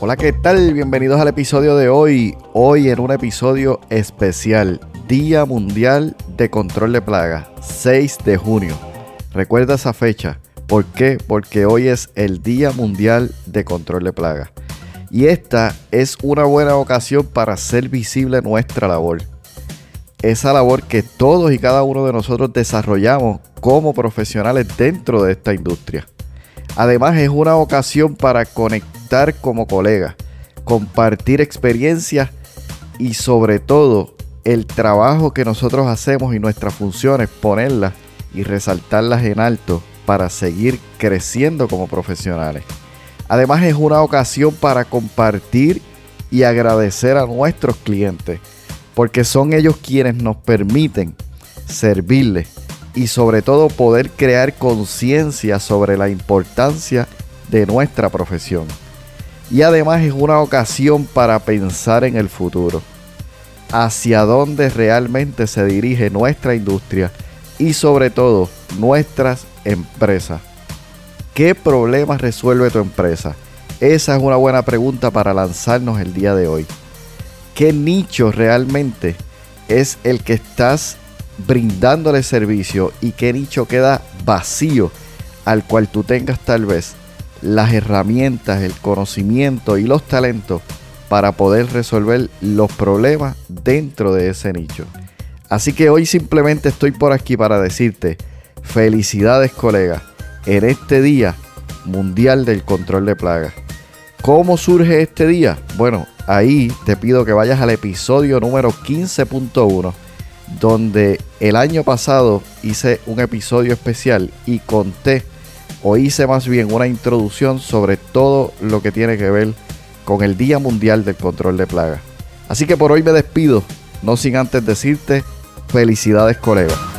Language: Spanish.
Hola, ¿qué tal? Bienvenidos al episodio de hoy. Hoy en un episodio especial, Día Mundial de Control de Plagas, 6 de junio. Recuerda esa fecha. ¿Por qué? Porque hoy es el Día Mundial de Control de Plagas. Y esta es una buena ocasión para hacer visible nuestra labor. Esa labor que todos y cada uno de nosotros desarrollamos como profesionales dentro de esta industria. Además es una ocasión para conectar como colegas, compartir experiencias y sobre todo el trabajo que nosotros hacemos y nuestras funciones, ponerlas y resaltarlas en alto para seguir creciendo como profesionales. Además es una ocasión para compartir y agradecer a nuestros clientes, porque son ellos quienes nos permiten servirles y sobre todo poder crear conciencia sobre la importancia de nuestra profesión. Y además es una ocasión para pensar en el futuro, hacia dónde realmente se dirige nuestra industria y sobre todo nuestras empresas. ¿Qué problemas resuelve tu empresa? Esa es una buena pregunta para lanzarnos el día de hoy. ¿Qué nicho realmente es el que estás brindándole servicio y qué nicho queda vacío al cual tú tengas tal vez las herramientas, el conocimiento y los talentos para poder resolver los problemas dentro de ese nicho. Así que hoy simplemente estoy por aquí para decirte felicidades colegas en este día mundial del control de plagas. ¿Cómo surge este día? Bueno, ahí te pido que vayas al episodio número 15.1 donde el año pasado hice un episodio especial y conté o hice más bien una introducción sobre todo lo que tiene que ver con el Día Mundial del Control de Plagas. Así que por hoy me despido, no sin antes decirte felicidades colegas.